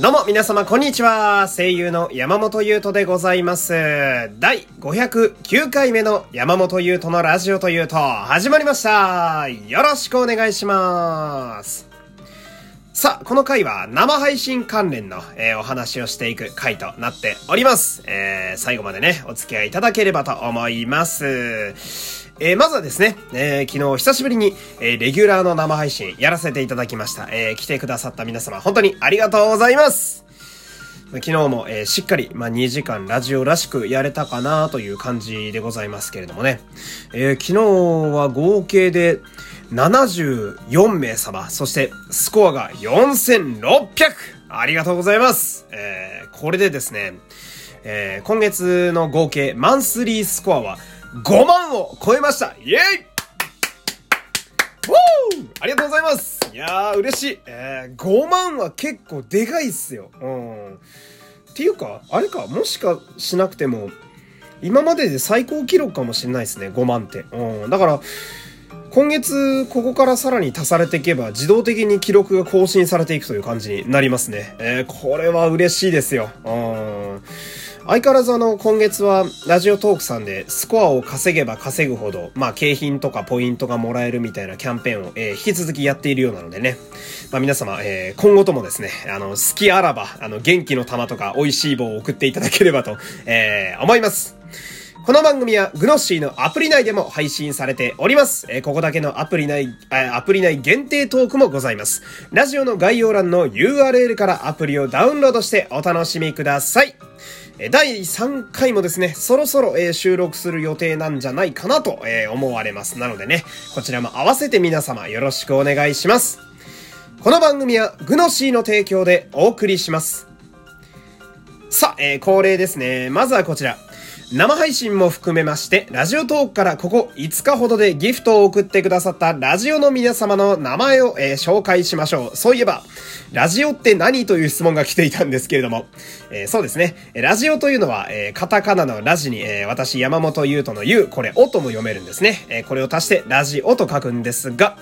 どうも皆様こんにちは。声優の山本優斗でございます。第509回目の山本優斗のラジオというと始まりました。よろしくお願いします。さあ、この回は生配信関連の、えーお話をしていく回となっております。えー最後までね、お付き合いいただければと思います。えーまずはですね、えー昨日久しぶりに、えーレギュラーの生配信やらせていただきました。えー来てくださった皆様、本当にありがとうございます。昨日も、えーしっかり、まあ、2時間ラジオらしくやれたかなという感じでございますけれどもね。えー昨日は合計で74名様、そしてスコアが 4600! ありがとうございます。えーこれでですね、えー今月の合計マンスリースコアは5万を超えましたイェイウォーありがとうございますいやー、嬉しい。えー、5万は結構でかいっすよ。うん。っていうか、あれか、もしかしなくても、今までで最高記録かもしれないですね、5万って。うん。だから、今月、ここからさらに足されていけば、自動的に記録が更新されていくという感じになりますね。えー、これは嬉しいですよ。うん。相変わらずあの、今月は、ラジオトークさんで、スコアを稼げば稼ぐほど、まあ、景品とかポイントがもらえるみたいなキャンペーンを、えー引き続きやっているようなのでね。まあ、皆様、えー今後ともですね、あの、好きあらば、あの、元気の玉とか、美味しい棒を送っていただければと、えー思います。この番組はグノッシーのアプリ内でも配信されております。えーここだけのアプリ内、えアプリ内限定トークもございます。ラジオの概要欄の URL からアプリをダウンロードしてお楽しみください。第3回もですね、そろそろ、え収録する予定なんじゃないかなと、え思われます。なのでね、こちらも合わせて皆様よろしくお願いします。この番組はグノシーの提供でお送りします。さあ、えー恒例ですね。まずはこちら。生配信も含めまして、ラジオトークからここ5日ほどでギフトを送ってくださったラジオの皆様の名前を、えー紹介しましょう。そういえば、ラジオって何という質問が来ていたんですけれども、えーそうですね。ラジオというのは、えーカタカナのラジに、え私、山本優斗の優、これ、おとも読めるんですね。えこれを足して、ラジオと書くんですが、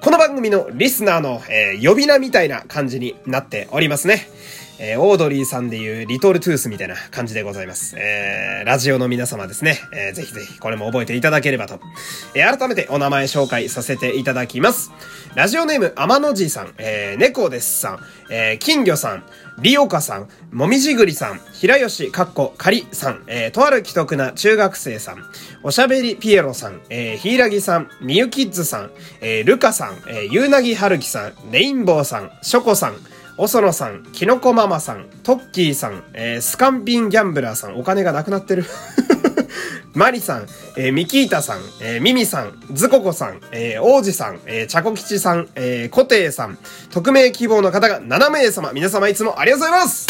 この番組のリスナーの、え呼び名みたいな感じになっておりますね。えーオードリーさんでいうリトルトゥースみたいな感じでございます。えーラジオの皆様ですね。えーぜひぜひこれも覚えていただければと。えー改めてお名前紹介させていただきます。ラジオネーム天野じいさん、えー、猫ですさん、えー金魚さん、リオカさん、もみじぐりさん、平吉かっこかりさん、えーとある既得な中学生さん、おしゃべりピエロさん、えー、ヒイラギさん、みゆキッズさん、えールカさん、えー、ゆうなぎはるきさん、レインボーさん、ショコさん、おそのさん、きのこママさん、トッキーさん、えースカンピンギャンブラーさん、お金がなくなってる。マリさん、えーミキータさん、えーミミさん、ズココさん、えー王子さん、えーチャコ吉さん、えーコテイさん、匿名希望の方が7名様、皆様いつもありがとうございます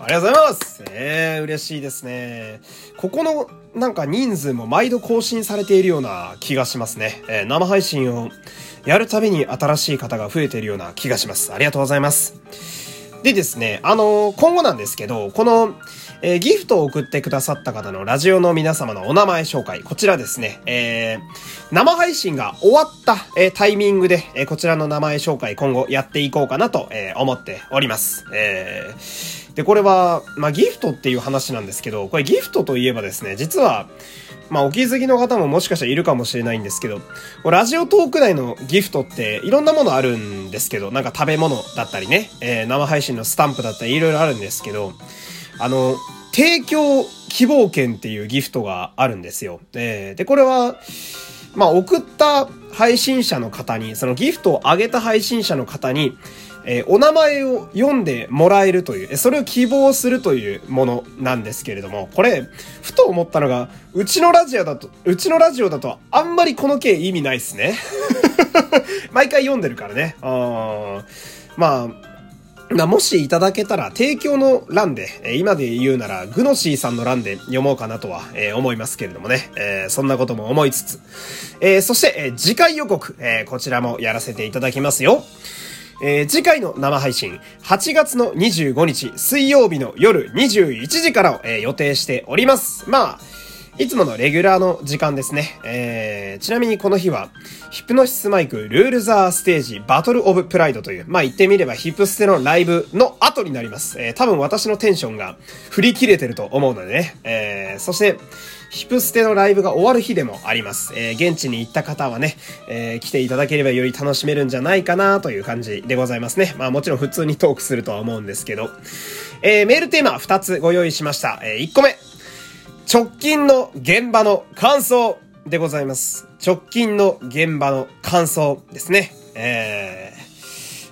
ありがとうございますえー、嬉しいですね。ここの、なんか人数も毎度更新されているような気がしますね。えー生配信をやるたびに新しい方が増えているような気がします。ありがとうございます。でですね、あの今後なんですけど、この、えーギフトを送ってくださった方のラジオの皆様のお名前紹介、こちらですね、えー生配信が終わった、えータイミングで、えこちらの名前紹介今後やっていこうかなと、え思っております。えーで、これは、まあ、ギフトっていう話なんですけど、これギフトといえばですね、実は、まあ、お気づきの方ももしかしたらいるかもしれないんですけど、ラジオトーク内のギフトっていろんなものあるんですけど、なんか食べ物だったりね、えー生配信のスタンプだったりいろいろあるんですけど、あの、提供希望券っていうギフトがあるんですよ。えーで、これは、まあ、送った配信者の方に、そのギフトをあげた配信者の方に、えーお名前を読んでもらえるという、えそれを希望するというものなんですけれども、これ、ふと思ったのが、うちのラジオだと、うちのラジオだとあんまりこの件意味ないっすね。毎回読んでるからね。あーまあ、なもしいただけたら、提供の欄で、え今で言うなら、グノシーさんの欄で読もうかなとは、え思いますけれどもね。えそんなことも思いつつ。えそして、え次回予告、えこちらもやらせていただきますよ。えー次回の生配信、8月の25日水曜日の夜21時からを、えー予定しております。まあ、いつものレギュラーの時間ですね。えー、ちなみにこの日は、ヒプノシスマイクルールザーステージバトルオブプライドという、まあ言ってみればヒプステのライブの後になります。えー、多分私のテンションが振り切れてると思うのでね。えー、そして、ヒプステのライブが終わる日でもあります。えー、現地に行った方はね、えー、来ていただければより楽しめるんじゃないかなという感じでございますね。まあもちろん普通にトークするとは思うんですけど。えー、メールテーマ2つご用意しました。えー、1個目。直近の現場の感想でございます。直近の現場の感想ですね。え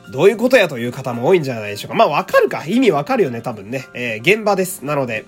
ー、どういうことやという方も多いんじゃないでしょうか。まあわかるか。意味わかるよね、多分ね。えー、現場です。なので、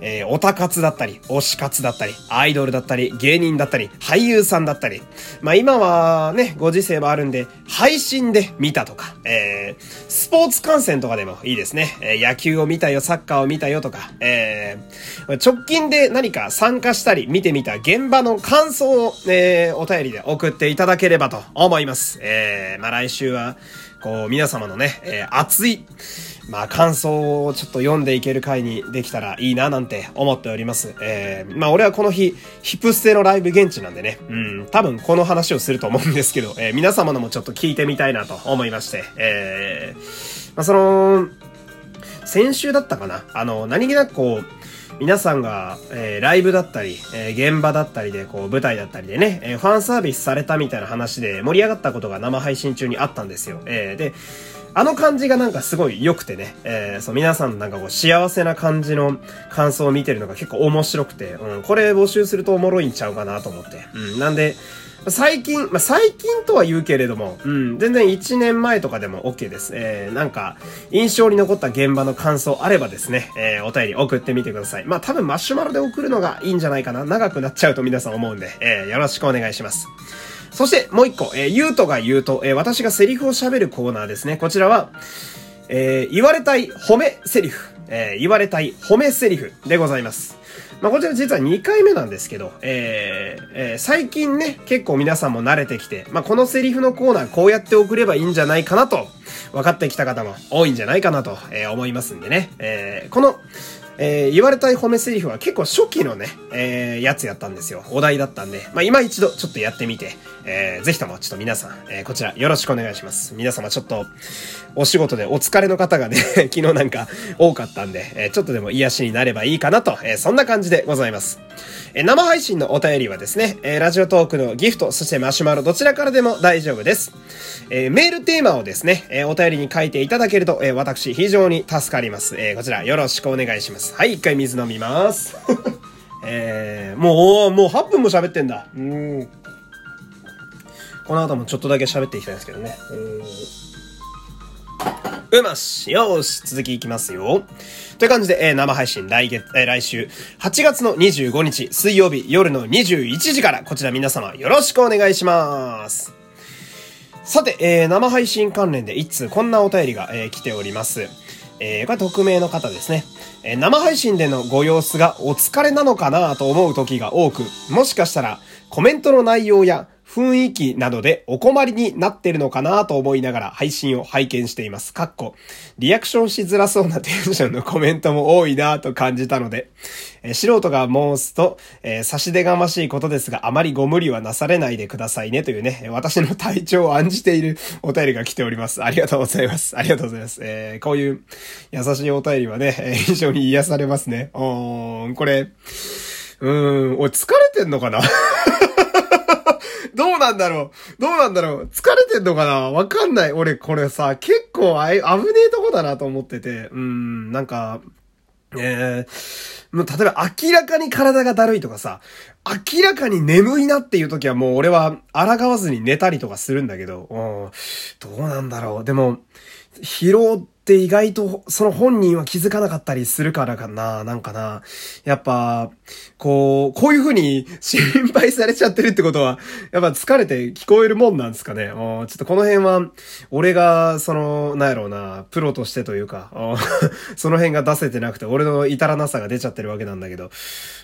えー、オタ活だったり、推し活だったり、アイドルだったり、芸人だったり、俳優さんだったり。まあ今はね、ご時世もあるんで、配信で見たとか、えー、スポーツ観戦とかでもいいですね。えー、野球を見たよ、サッカーを見たよとか、えー、直近で何か参加したり、見てみた現場の感想を、えー、お便りで送っていただければと思います。えー、まあ来週は、こう、皆様のね、えー、熱い、まあ感想をちょっと読んでいける回にできたらいいななんて思っております。えー、まあ俺はこの日、ヒプステのライブ現地なんでね、うん、多分この話をすると思うんですけど、えー、皆様のもちょっと聞いてみたいなと思いまして、えー、まあその、先週だったかな。あの、何気なくこう、皆さんが、えー、ライブだったり、えー、現場だったりで、こう、舞台だったりでね、えー、ファンサービスされたみたいな話で盛り上がったことが生配信中にあったんですよ。えー、で、あの感じがなんかすごい良くてね、えー、そう、皆さんなんかこう幸せな感じの感想を見てるのが結構面白くて、うん、これ募集するとおもろいんちゃうかなと思って。うん、なんで、最近、まあ、最近とは言うけれども、うん、全然1年前とかでも OK です。えー、なんか、印象に残った現場の感想あればですね、えー、お便り送ってみてください。まあ、多分マシュマロで送るのがいいんじゃないかな。長くなっちゃうと皆さん思うんで、えー、よろしくお願いします。そしてもう一個、えー、言うとが言うと、えー、私がセリフを喋るコーナーですね。こちらは、えー、言われたい褒めセリフ、えー、言われたい褒めセリフでございます。まあ、こちら実は2回目なんですけど、えー、えー、最近ね、結構皆さんも慣れてきて、まあ、このセリフのコーナーこうやって送ればいいんじゃないかなと、分かってきた方も多いんじゃないかなと、えー、思いますんでね。えー、この、えー、言われたい褒めセリフは結構初期のね、えー、やつやったんですよ。お題だったんで、まあ、今一度ちょっとやってみて、えー、ぜひともちょっと皆さん、えー、こちらよろしくお願いします。皆様ちょっと、お仕事でお疲れの方がね 昨日なんか多かったんで、えー、ちょっとでも癒しになればいいかなと、えー、そんな感じでございます。えー、生配信のお便りはですね、えー、ラジオトークのギフト、そしてマシュマロどちらからでも大丈夫です。えー、メールテーマをですね、えー、お便りに書いていただけると、えー、私非常に助かります。えー、こちらよろしくお願いします。はい、一回水飲みます。えー、もう、もう8分も喋ってんだ。うん。この後もちょっとだけ喋っていきたいんですけどね。うましよし続きいきますよ。という感じで、えー、生配信来月、えー、来週、8月の25日、水曜日夜の21時から、こちら皆様よろしくお願いします。さて、えー、生配信関連で一通こんなお便りが、えー、来ております。えー、これ匿名の方ですね。えー、生配信でのご様子がお疲れなのかなと思う時が多く、もしかしたらコメントの内容や雰囲気などでお困りになってるのかなと思いながら配信を拝見しています。かっこ、リアクションしづらそうなテンションのコメントも多いなと感じたので、え、素人が申すと、えー、差し出がましいことですが、あまりご無理はなされないでくださいねというね、私の体調を案じているお便りが来ております。ありがとうございます。ありがとうございます。えー、こういう優しいお便りはね、非常に癒されますね。おーん、これ、うーん、お疲れてんのかな？どうなんだろう？どうなんだろう？疲れてんのかな？わかんない。俺これさ、結構あい、危ねえとこだなと思ってて、うん、なんか、えー、もう例えば明らかに体がだるいとかさ、明らかに眠いなっていう時はもう俺は抗わずに寝たりとかするんだけど、うん、どうなんだろう？でも、疲労って意外とその本人は気づかなかったりするからかな、なんかな。やっぱ、こう、こういう風に心配されちゃってるってことは、やっぱ疲れて聞こえるもんなんですかね。ちょっとこの辺は、俺が、その、なんやろうな、プロとしてというか、その辺が出せてなくて、俺の至らなさが出ちゃってるわけなんだけど、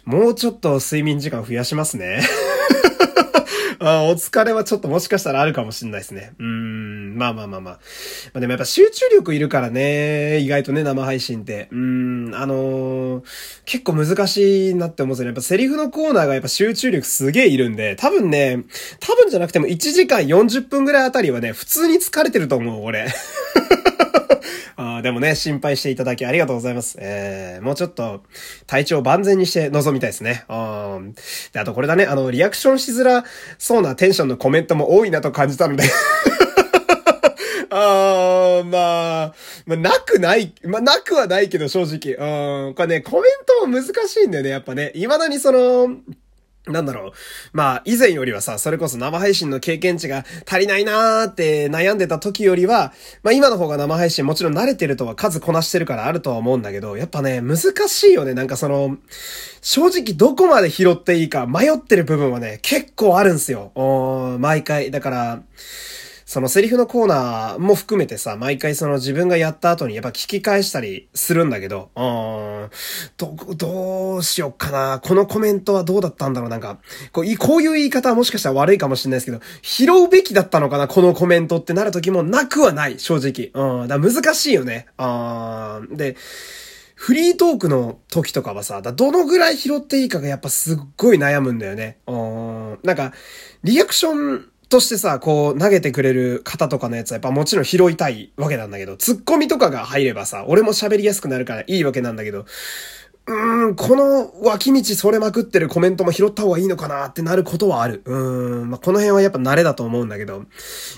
もうちょっと睡眠時間増やしますね。あお疲れはちょっともしかしたらあるかもしんないですね。うん。まあまあまあまあ。まあでもやっぱ集中力いるからね、意外とね、生配信って。うん、あのー、結構難しいなって思うんですよね。やっぱセリフのコーナーがやっぱ集中力すげえいるんで、多分ね、多分じゃなくても1時間40分ぐらいあたりはね、普通に疲れてると思う、俺。あでもね、心配していただきありがとうございます。えー、もうちょっと、体調万全にして臨みたいですね。うん。で、あとこれだね、あの、リアクションしづらそうなテンションのコメントも多いなと感じたので あー、まあ、まあ、なくない、まあ、なくはないけど、正直。うん、これね、コメントも難しいんだよね、やっぱね。未だにその、なんだろう。まあ、以前よりはさ、それこそ生配信の経験値が足りないなーって悩んでた時よりは、まあ今の方が生配信もちろん慣れてるとは数こなしてるからあるとは思うんだけど、やっぱね、難しいよね。なんかその、正直どこまで拾っていいか迷ってる部分はね、結構あるんすよ。うん毎回。だから、そのセリフのコーナーも含めてさ、毎回その自分がやった後にやっぱ聞き返したりするんだけど、うーん、ど、どうしよっかな。このコメントはどうだったんだろうなんか、こう、こういう言い方はもしかしたら悪いかもしれないですけど、拾うべきだったのかなこのコメントってなる時もなくはない、正直。うん、だ難しいよね。うん、で、フリートークの時とかはさ、どのぐらい拾っていいかがやっぱすっごい悩むんだよね。うん、なんか、リアクションとしてさ、こう、投げてくれる方とかのやつはやっぱもちろん拾いたいわけなんだけど、ツッコミとかが入ればさ、俺も喋りやすくなるからいいわけなんだけど、うん、この脇道それまくってるコメントも拾った方がいいのかなってなることはある。うん、まあ、この辺はやっぱ慣れだと思うんだけど、やっ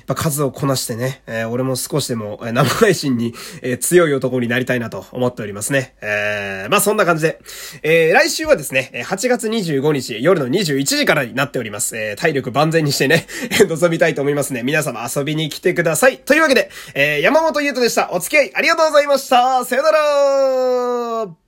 ぱ数をこなしてね、えー、俺も少しでも、え、生配信に、えー、強い男になりたいなと思っておりますね。えー、まあ、そんな感じで、えー、来週はですね、8月25日夜の21時からになっております。えー、体力万全にしてね、臨みたいと思いますね。皆様遊びに来てください。というわけで、えー、山本優斗でした。お付き合いありがとうございました。さよなら